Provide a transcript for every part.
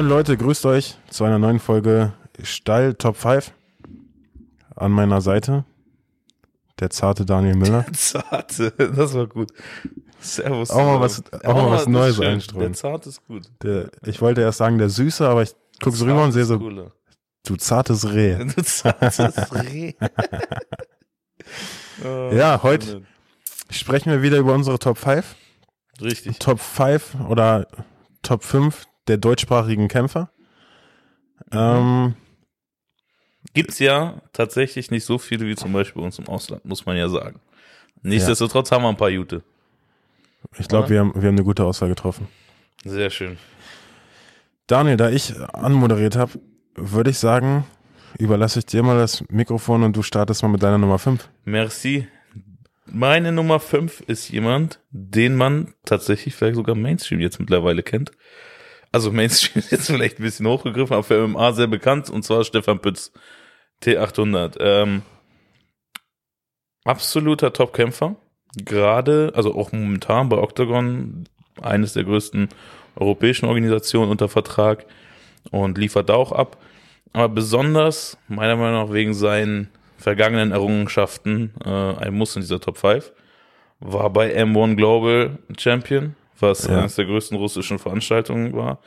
Moin Leute, grüßt euch zu einer neuen Folge Steil Top 5. An meiner Seite der zarte Daniel Müller. Zarte, das war gut. Servus. Auch mal was, auch mal was das Neues schön. einstreuen. Der Zart ist gut. Der, ich wollte erst sagen der Süße, aber ich gucke so rüber und sehe so, Cooler. du zartes Reh. Du zartes Reh. Oh, Ja, heute- Sprechen wir wieder über unsere Top 5. Richtig. Top 5 oder Top 5 der deutschsprachigen Kämpfer. Ähm, Gibt's ja tatsächlich nicht so viele wie zum Beispiel bei uns im Ausland, muss man ja sagen. Nichtsdestotrotz haben wir ein paar Jute. ich glaube, wir haben, wir haben eine gute Auswahl getroffen. Sehr schön. Daniel, da ich anmoderiert habe, würde ich sagen, überlasse ich dir mal das Mikrofon und du startest mal mit deiner Nummer 5. Merci. Meine Nummer 5 ist jemand, den man tatsächlich vielleicht sogar Mainstream jetzt mittlerweile kennt. Also Mainstream ist jetzt vielleicht ein bisschen hochgegriffen, aber für MMA sehr bekannt, und zwar Stefan Pütz, T800. Ähm, absoluter Topkämpfer. Gerade, also auch momentan bei Octagon, eines der größten europäischen Organisationen unter Vertrag und liefert da auch ab. Aber besonders, meiner Meinung nach, wegen seinen vergangenen Errungenschaften, äh, ein Muss in dieser Top 5, war bei M1 Global Champion, was Ja. eines der größten russischen Veranstaltungen war,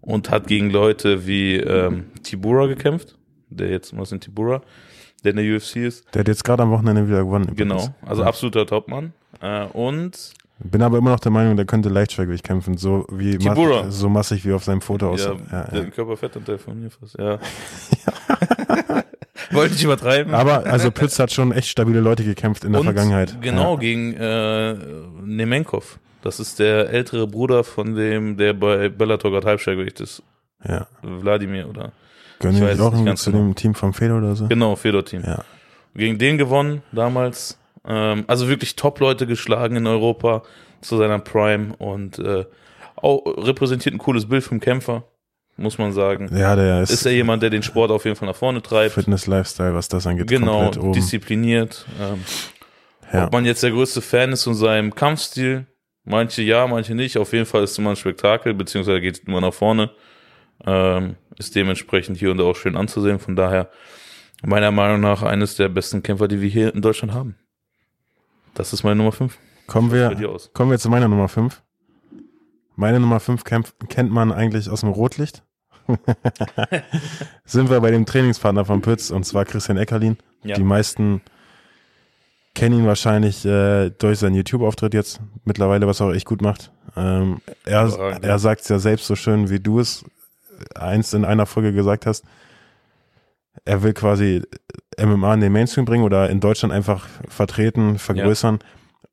und hat gegen Leute wie ähm, Tibura gekämpft, der jetzt was in Tibura, der in der UFC ist. Der hat jetzt gerade am Wochenende wieder gewonnen. Genau, übrigens. also Ja. absoluter Topmann. Äh, und Bin aber immer noch der Meinung, der könnte Leichtschwergewicht kämpfen, so wie mass, so massig wie auf seinem Foto ja, aussieht. Ja, der ja. Körperfettanteil von mir fast, ja. Wollte ich übertreiben. Aber also Pütz hat schon echt stabile Leute gekämpft in der Und Vergangenheit. Genau, Ja. gegen äh, Nemenkov. Das ist der ältere Bruder von dem, der bei Bellator gerade Halbschwergewicht ist. ja. Wladimir oder Gönnen Ich weiß auch nicht ganz zu genau. dem Team vom Fedor oder so? genau, Fedor-Team. Ja. Gegen den gewonnen damals. Ähm, also wirklich Top-Leute geschlagen in Europa zu seiner Prime und äh, auch repräsentiert ein cooles Bild vom Kämpfer, muss man sagen. Ja, der ist, Ist er jemand, der den Sport auf jeden Fall nach vorne treibt. Fitness-Lifestyle, was das angeht, Genau, diszipliniert. Ähm, Ja. Ob man jetzt der größte Fan ist von seinem Kampfstil, manche ja, manche nicht. Auf jeden Fall ist es immer ein Spektakel, beziehungsweise geht es immer nach vorne. Ähm, ist dementsprechend hier und da auch schön anzusehen. Von daher, meiner Meinung nach, eines der besten Kämpfer, die wir hier in Deutschland haben. Das ist meine Nummer 5. Kommen wir, kommen wir zu meiner Nummer 5. Meine Nummer 5 kennt man eigentlich aus dem Rotlicht. Sind wir bei dem Trainingspartner von Pütz und zwar Christian Eckerlin. Ja. Die meisten kennen ihn wahrscheinlich äh, durch seinen YouTube-Auftritt jetzt mittlerweile, was er auch echt gut macht. Ähm, er er ja. sagt es ja selbst so schön, wie du es einst in einer Folge gesagt hast. Er will quasi MMA in den Mainstream bringen oder in Deutschland einfach vertreten, vergrößern.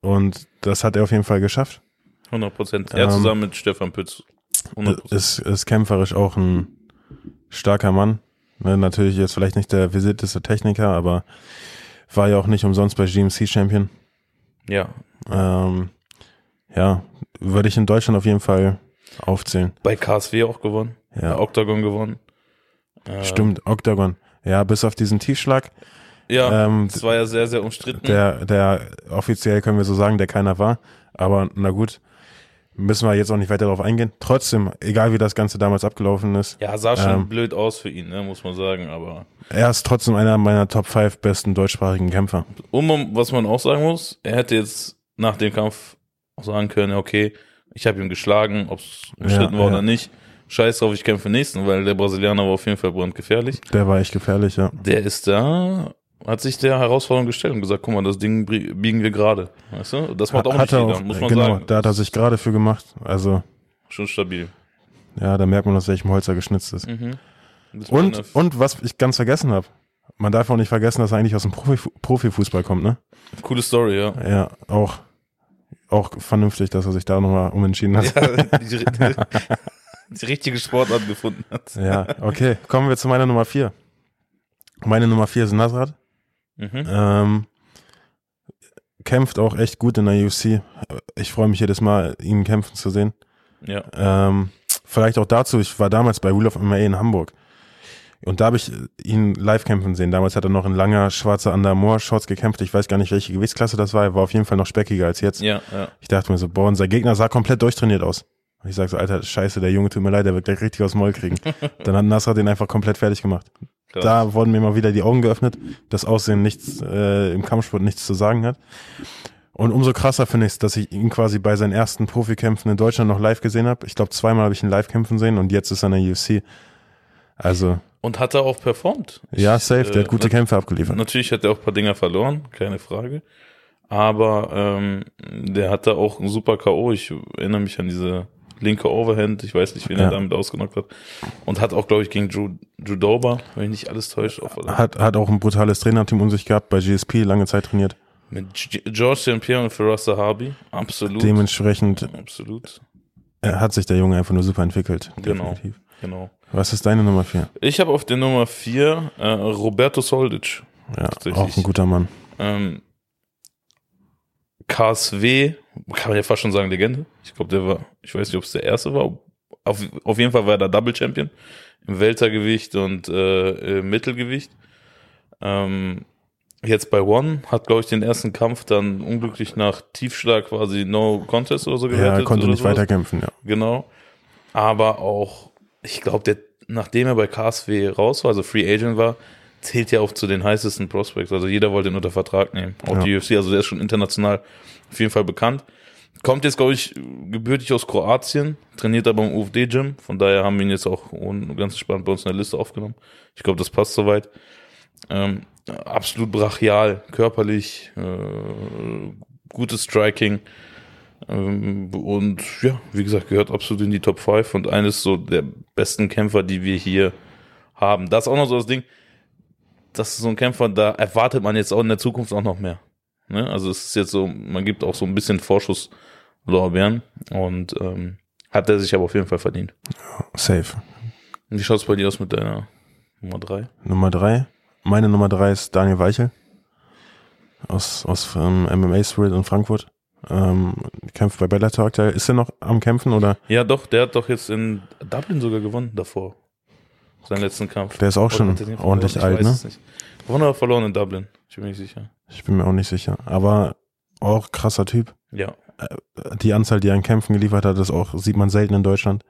Und das hat er auf jeden Fall geschafft. 100 Prozent. Er Ähm, zusammen mit Stefan Pütz. 100 Prozent. Ist, ist kämpferisch auch ein starker Mann. Ne, natürlich jetzt vielleicht nicht der visiteste Techniker, aber war ja auch nicht umsonst bei GMC Champion. Ja. Ähm, ja, würde ich in Deutschland auf jeden Fall aufzählen. Bei KSW auch gewonnen. Bei Ja, Octagon gewonnen. Äh, stimmt, Octagon. Ja, bis auf diesen Tiefschlag, Ja, Ähm, das war ja sehr, sehr umstritten. der, der offiziell können wir so sagen, der keiner war. Aber na gut, müssen wir jetzt auch nicht weiter darauf eingehen. Trotzdem, egal wie das Ganze damals abgelaufen ist, Ja, sah schon Ähm, blöd aus für ihn, ne, muss man sagen, aber er ist trotzdem einer meiner Top 5 besten deutschsprachigen Kämpfer. und was man auch sagen muss, er hätte jetzt nach dem Kampf auch sagen können, okay, ich habe ihn geschlagen, ob es umstritten Ja, war ja. oder nicht. Scheiß drauf, ich kämpfe nächsten, weil der Brasilianer war auf jeden Fall brandgefährlich. Der war echt gefährlich, ja. Der ist da, hat sich der Herausforderung gestellt und gesagt, guck mal, das Ding biegen wir gerade. Weißt du? Das macht auch hat nicht er jeder, auch, muss man genau, sagen. da hat er sich gerade für gemacht. Also, Schon stabil. ja, da merkt man, aus welchem Holz er geschnitzt ist. Mhm. Und, und was ich ganz vergessen habe, man darf auch nicht vergessen, dass er eigentlich aus dem Profi Profifußball kommt, ne? coole Story, ja. Ja, auch, auch vernünftig, dass er sich da nochmal umentschieden hat. ja die, die, die richtige Sportart gefunden hat. Ja, okay. Kommen wir zu meiner Nummer vier. Meine Nummer vier ist Nasrat. Mhm. Ähm, kämpft auch echt gut in der UFC. Ich freue mich jedes Mal, ihn kämpfen zu sehen. Ja. Ähm, vielleicht auch dazu, ich war damals bei Wheel of MMA in Hamburg. Und da habe ich ihn live kämpfen sehen. Damals hat er noch in langer schwarzer Under Shorts gekämpft. Ich weiß gar nicht, welche Gewichtsklasse das war. Er war auf jeden Fall noch speckiger als jetzt. Ja, ja. Ich dachte mir so, boah, unser Gegner sah komplett durchtrainiert aus. Und ich sag so, Alter, scheiße, der Junge tut mir leid, der wird gleich richtig aus dem Maul kriegen. Dann hat Nasser den einfach komplett fertig gemacht. Krass. Da wurden mir mal wieder die Augen geöffnet, das Aussehen nichts äh, im Kampfsport nichts zu sagen hat. Und umso krasser finde ich es, dass ich ihn quasi bei seinen ersten Profikämpfen in Deutschland noch live gesehen habe. Ich glaube, zweimal habe ich ihn live kämpfen sehen und jetzt ist er in der UFC. Also, Und hat er auch performt. ja, safe, der hat äh, gute Kämpfe abgeliefert. Natürlich hat er auch ein paar Dinger verloren, keine Frage. Aber ähm, der hatte auch einen super K.O. Ich erinnere mich an diese linke Overhand. Ich weiß nicht, wen Ja. er damit ausgenockt hat. Und hat auch, glaube ich, gegen Drew, Drew Dober, wenn ich nicht alles täusche, Hat, hat auch ein brutales Trainerteam um sich gehabt, bei GSP lange Zeit trainiert. mit G George St. Pierre und Firas Harby. Absolut. Dementsprechend Absolut. hat sich der Junge einfach nur super entwickelt. Genau. Definitiv. Genau. Was ist deine Nummer vier? Ich habe auf der Nummer 4 äh, Roberto Soldic. Ja, auch ein guter Mann. Ähm, KSW, kann man ja fast schon sagen, Legende. Ich glaube, der war, ich weiß nicht, ob es der erste war. Auf, auf jeden Fall war er da Double Champion im Weltergewicht und äh, im Mittelgewicht. Ähm, jetzt bei One hat, glaube ich, den ersten Kampf dann unglücklich nach Tiefschlag quasi No Contest oder so Ja, gewertet. er konnte nicht sowas. weiterkämpfen, ja. Genau. Aber auch, ich glaube, der, nachdem er bei KSW raus war, also Free Agent war, zählt ja auch zu den heißesten Prospects. Also jeder wollte ihn unter Vertrag nehmen. Auch Ja. die UFC, also der ist schon international auf jeden Fall bekannt. Kommt jetzt, glaube ich, gebürtig aus Kroatien, trainiert aber im UFD-Gym. Von daher haben wir ihn jetzt auch ganz entspannt bei uns in der Liste aufgenommen. Ich glaube, das passt soweit. Ähm, absolut brachial, körperlich, äh, gutes Striking. Ähm, und ja, wie gesagt, gehört absolut in die Top 5 und eines so der besten Kämpfer, die wir hier haben. Das ist auch noch so das Ding, das ist so ein Kämpfer, da erwartet man jetzt auch in der Zukunft auch noch mehr. Ne? Also es ist jetzt so, man gibt auch so ein bisschen Vorschusslorbeeren und ähm, hat er sich aber auf jeden Fall verdient. Safe. Und wie schaut's bei dir aus mit deiner Nummer 3? Nummer drei. Meine Nummer drei ist Daniel Weichel. Aus, aus ähm, MMA Spirit in Frankfurt. Ähm, kämpft bei Bellator aktuell. Ist er noch am Kämpfen oder? Ja, doch, der hat doch jetzt in Dublin sogar gewonnen davor. Seinen letzten Kampf. Der ist auch schon ordentlich Ich alt, weiß ne? Gewonnen oder verloren in Dublin? Ich bin mir nicht sicher. Ich bin mir auch nicht sicher. Aber auch krasser Typ. Ja. Die Anzahl, die er an Kämpfen geliefert hat, ist auch, sieht man selten in Deutschland.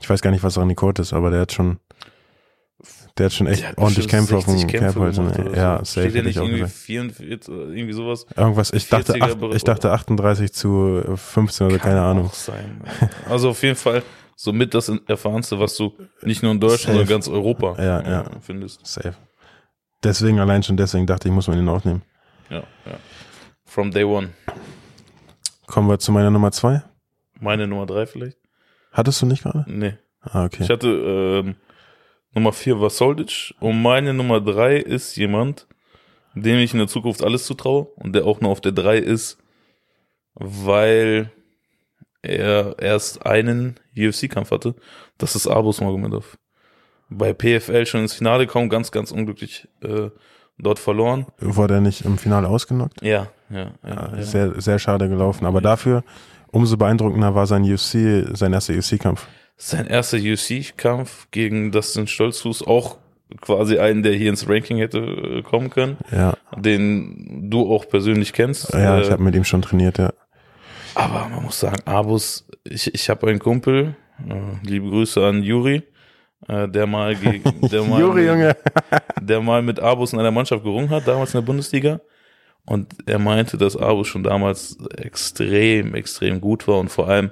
Ich weiß gar nicht, was an Rekord ist, aber der hat schon, der hat schon echt hat ordentlich Kämpfe auf dem 60 Kämpfe Kerbholz. gemacht oder Ja, so. safe Steht nicht irgendwie gesagt. 44 oder irgendwie sowas? Irgendwas, ich dachte, 40er acht, ich dachte 38 zu 15 oder keine Ahnung. Sein. Also auf jeden Fall somit das erfahrenste, was du nicht nur in Deutschland, Safe. sondern ganz Europa Ja, äh, ja. findest. Safe. Deswegen, allein schon deswegen dachte ich, muss man ihn aufnehmen. Ja, ja. From day one. Kommen wir zu meiner Nummer zwei. Meine Nummer drei vielleicht? Hattest du nicht gerade? Nee. Ah, okay. Ich hatte ähm, Nummer vier war Soldic und meine Nummer drei ist jemand, dem ich in der Zukunft alles zutraue und der auch nur auf der drei ist, weil er erst einen UFC-Kampf hatte. Das ist Abus Magomedov. Bei PFL schon ins Finale gekommen, ganz, ganz unglücklich äh, dort verloren. Wurde er nicht im Finale ausgenockt? Ja, ja, ja. Ja, ja. Sehr, sehr schade gelaufen. Aber dafür, umso beeindruckender war sein UFC, sein erster UFC-Kampf. Sein erster UFC-Kampf gegen Dustin Stolzfuß, auch quasi einen, der hier ins Ranking hätte äh, kommen können, Ja, den du auch persönlich kennst. ja, Äh, ich habe mit ihm schon trainiert, ja. Aber man muss sagen, Abus, ich, ich habe einen Kumpel, äh, liebe Grüße an Juri, äh, der mal gegen, der mal, Juri, Junge. der mal mit Abus in einer Mannschaft gerungen hat, damals in der Bundesliga. Und er meinte, dass Abus schon damals extrem, extrem gut war und vor allem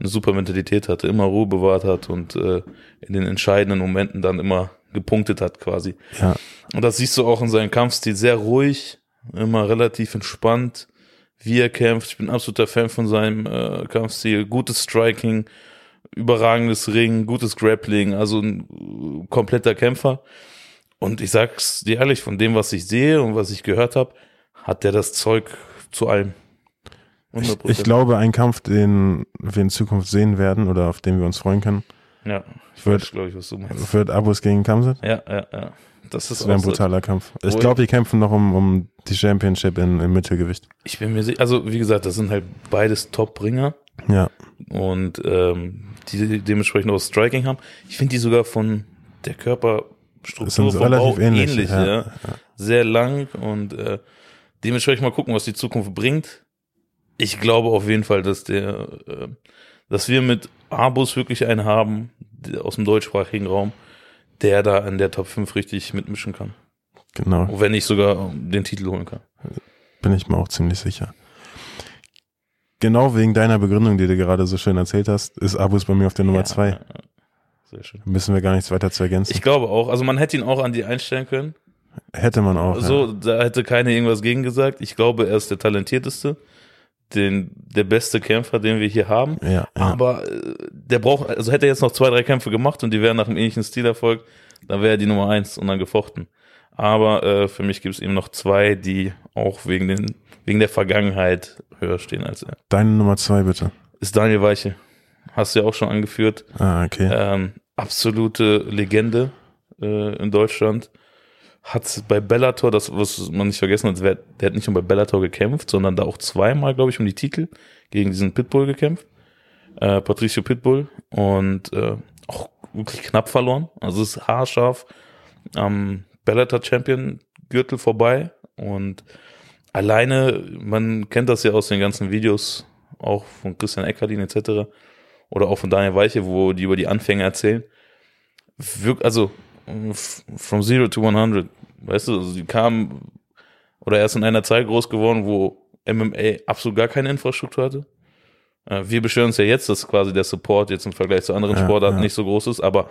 eine super Mentalität hatte, immer Ruhe bewahrt hat und äh, in den entscheidenden Momenten dann immer gepunktet hat quasi. Ja, Und das siehst du auch in seinem Kampfstil sehr ruhig, immer relativ entspannt, wie er kämpft. Ich bin absoluter Fan von seinem äh, Kampfstil. Gutes Striking, überragendes Ring, gutes Grappling, also ein äh, kompletter Kämpfer. Und ich sag's dir ehrlich, von dem, was ich sehe und was ich gehört habe, hat der das Zeug zu allem. ich, 100%. ich glaube, ein Kampf, den wir in Zukunft sehen werden oder auf den wir uns freuen können, Ja, ich weiß, glaube ich, was du meinst. wird Abus gegen Kamsit. Ja, ja, ja. Das ist Das wäre ein auch so. brutaler Kampf. Ich glaube, die kämpfen noch um, um die Championship in, im Mittelgewicht. Ich bin mir sicher, also wie gesagt, das sind halt beides Top-Bringer. Ja, und ähm, die dementsprechend auch Striking haben. Ich finde die sogar von der Körperstruktur sind vom relativ Bauch ähnlich, ähnlich, ja, ja, ja. sehr lang und äh, dementsprechend mal gucken, was die Zukunft bringt. Ich glaube auf jeden Fall, dass der, äh, dass wir mit Abos wirklich einen haben, aus dem deutschsprachigen Raum, der da in der Top 5 richtig mitmischen kann. Genau, Wenn nicht sogar den Titel holen kann. bin ich mir auch ziemlich sicher. Genau wegen deiner Begründung, die du gerade so schön erzählt hast, ist Abus bei mir auf der Nummer Ja, zwei. ja, ja. Sehr schön. Müssen wir gar nichts weiter zu ergänzen. Ich glaube auch, also man hätte ihn auch an die einstellen können. Hätte man auch. So, da hätte keiner irgendwas gegen gesagt. Ich glaube, er ist der talentierteste, den, der beste Kämpfer, den wir hier haben. Ja, ja. Aber äh, der braucht, also hätte er jetzt noch zwei, drei Kämpfe gemacht und die wären nach einem ähnlichen Stil erfolgt, dann wäre er die Nummer eins und dann gefochten. Aber äh, für mich gibt es eben noch zwei, die auch wegen den, wegen der Vergangenheit höher stehen als er. Deine Nummer zwei, bitte. Ist Daniel Weiche. Hast du ja auch schon angeführt. Ah, okay. Ähm, absolute Legende äh, in Deutschland. Hat bei Bellator, das was man nicht vergessen hat, wer- der hat nicht nur bei Bellator gekämpft, sondern da auch zweimal, glaube ich, um die Titel gegen diesen Pitbull gekämpft. Äh, Patricio Pitbull. Und äh, auch wirklich knapp verloren. Also ist haarscharf am Bellator Champion Gürtel vorbei. Und alleine, man kennt das ja aus den ganzen Videos, auch von Christian Eckerlin etc oder auch von Daniel Weiche, wo die über die Anfänge erzählen. Wirk also from zero to 100, weißt du, also die kamen oder erst in einer Zeit groß geworden, wo MMA absolut gar keine Infrastruktur hatte. Äh, Wir beschweren uns ja jetzt, dass quasi der Support jetzt im Vergleich zu anderen Ja, Sportarten ja. nicht so groß ist, aber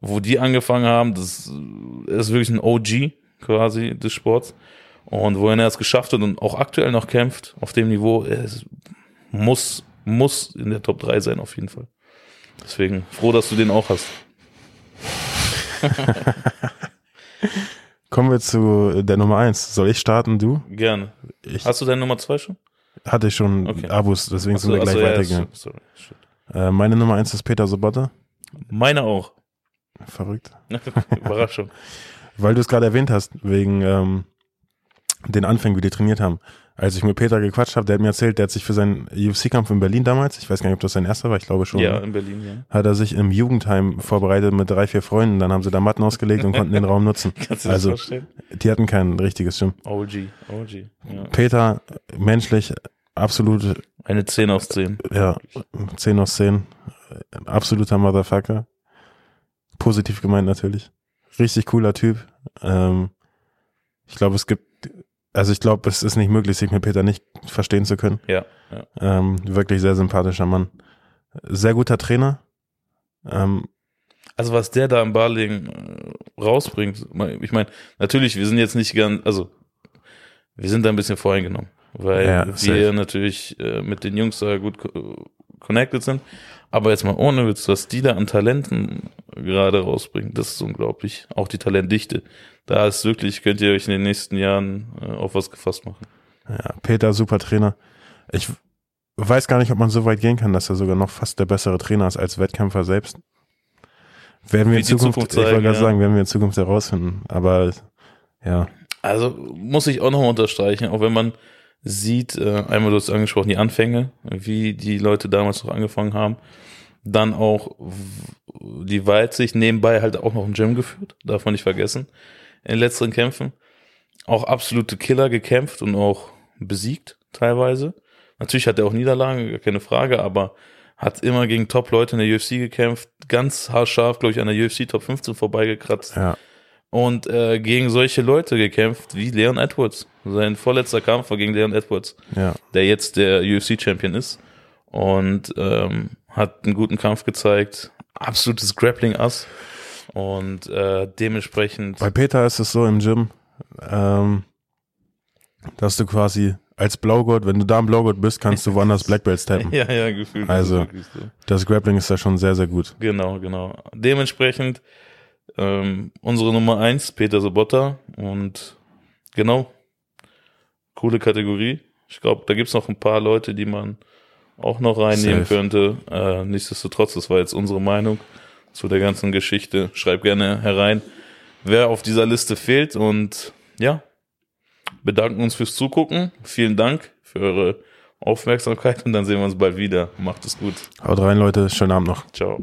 wo die angefangen haben, das ist wirklich ein OG quasi des Sports. Und wohin er es geschafft hat und auch aktuell noch kämpft auf dem Niveau, es muss, muss in der Top 3 sein auf jeden Fall. Deswegen froh, dass du den auch hast. Kommen wir zu der Nummer eins. Soll ich starten, du? Gerne. Ich Hast du deine Nummer 2 schon? hatte ich schon Okay. Abus, deswegen sind wir gleich achso, ja, weitergegangen. sorry, shit. Äh, meine Nummer eins ist Peter Sobotta. Meine auch. Verrückt. Überraschung. Weil du es gerade erwähnt hast, wegen ähm, den Anfängen, wie die trainiert haben. Als ich mit Peter gequatscht habe, der hat mir erzählt, der hat sich für seinen UFC-Kampf in Berlin damals, ich weiß gar nicht, ob das sein erster war, ich glaube schon, Ja, ne, in Berlin, ja. hat er sich im Jugendheim vorbereitet mit drei, vier Freunden. Dann haben sie da Matten ausgelegt und konnten den Raum nutzen. Kannst du Also, das vorstellen? die hatten kein richtiges Gym. OG, OG. Ja. Peter, menschlich, absolut, Eine 10 aus 10. ja, 10 aus 10. Absoluter Motherfucker. Positiv gemeint natürlich. Richtig cooler Typ. Ähm, ich glaube, es gibt, also ich glaube, es ist nicht möglich, sich mit Peter nicht verstehen zu können. Ja, ja. Ähm, wirklich sehr sympathischer Mann. Sehr guter Trainer. Ähm, Also was der da im Barling äh, rausbringt, ich meine, natürlich, wir sind jetzt nicht ganz, also wir sind da ein bisschen voreingenommen, weil Ja, wir natürlich äh, mit den Jungs da gut co- connected sind. Aber jetzt mal ohne Witz, was die da an Talenten gerade rausbringen, das ist unglaublich. Auch die Talentdichte. Da ist wirklich, könnt ihr euch in den nächsten Jahren äh, auf was gefasst machen. ja, Peter, super Trainer. Ich weiß gar nicht, ob man so weit gehen kann, dass er sogar noch fast der bessere Trainer ist als Wettkämpfer selbst. Werden wir in Zukunft, Zukunft ich wollte zeigen, gerade ja. sagen, werden wir in Zukunft herausfinden. Aber ja, Also muss ich auch nochmal unterstreichen, auch wenn man sieht, äh, einmal du hast angesprochen, die Anfänge, wie die Leute damals noch angefangen haben, dann auch die Weitsicht, nebenbei halt auch noch ein Gym geführt, darf man nicht vergessen, in den letzten Kämpfen. Auch absolute Killer gekämpft und auch besiegt teilweise. Natürlich hat er auch Niederlagen, gar keine Frage, aber hat immer gegen Top-Leute in der UFC gekämpft, ganz haarscharf, glaube ich, an der UFC Top 15 vorbeigekratzt ja, und äh, gegen solche Leute gekämpft wie Leon Edwards. Sein vorletzter Kampf war gegen Leon Edwards, ja. der jetzt der UFC-Champion ist und ähm, hat einen guten Kampf gezeigt. Absolutes Grappling-Ass und äh, dementsprechend Bei Peter ist es so im Gym, ähm, dass du quasi als Blaugurt, wenn du da im Blaugurt bist, kannst du woanders Black Belts tappen. ja, ja, gefühlt. Also-. Das Grappling ist da schon sehr, sehr gut. Genau, genau. Dementsprechend ähm, unsere Nummer eins Peter Sobotta und genau, coole Kategorie. Ich glaube, da gibt's noch ein paar Leute, die man auch noch reinnehmen Safe. könnte. Äh, nichtsdestotrotz, das war jetzt unsere Meinung zu der ganzen Geschichte. Schreibt gerne herein, wer auf dieser Liste fehlt und ja, bedanken uns fürs Zugucken. Vielen Dank für eure Aufmerksamkeit und dann sehen wir uns bald wieder. Macht es gut. Haut rein, Leute. Schönen Abend noch. Ciao.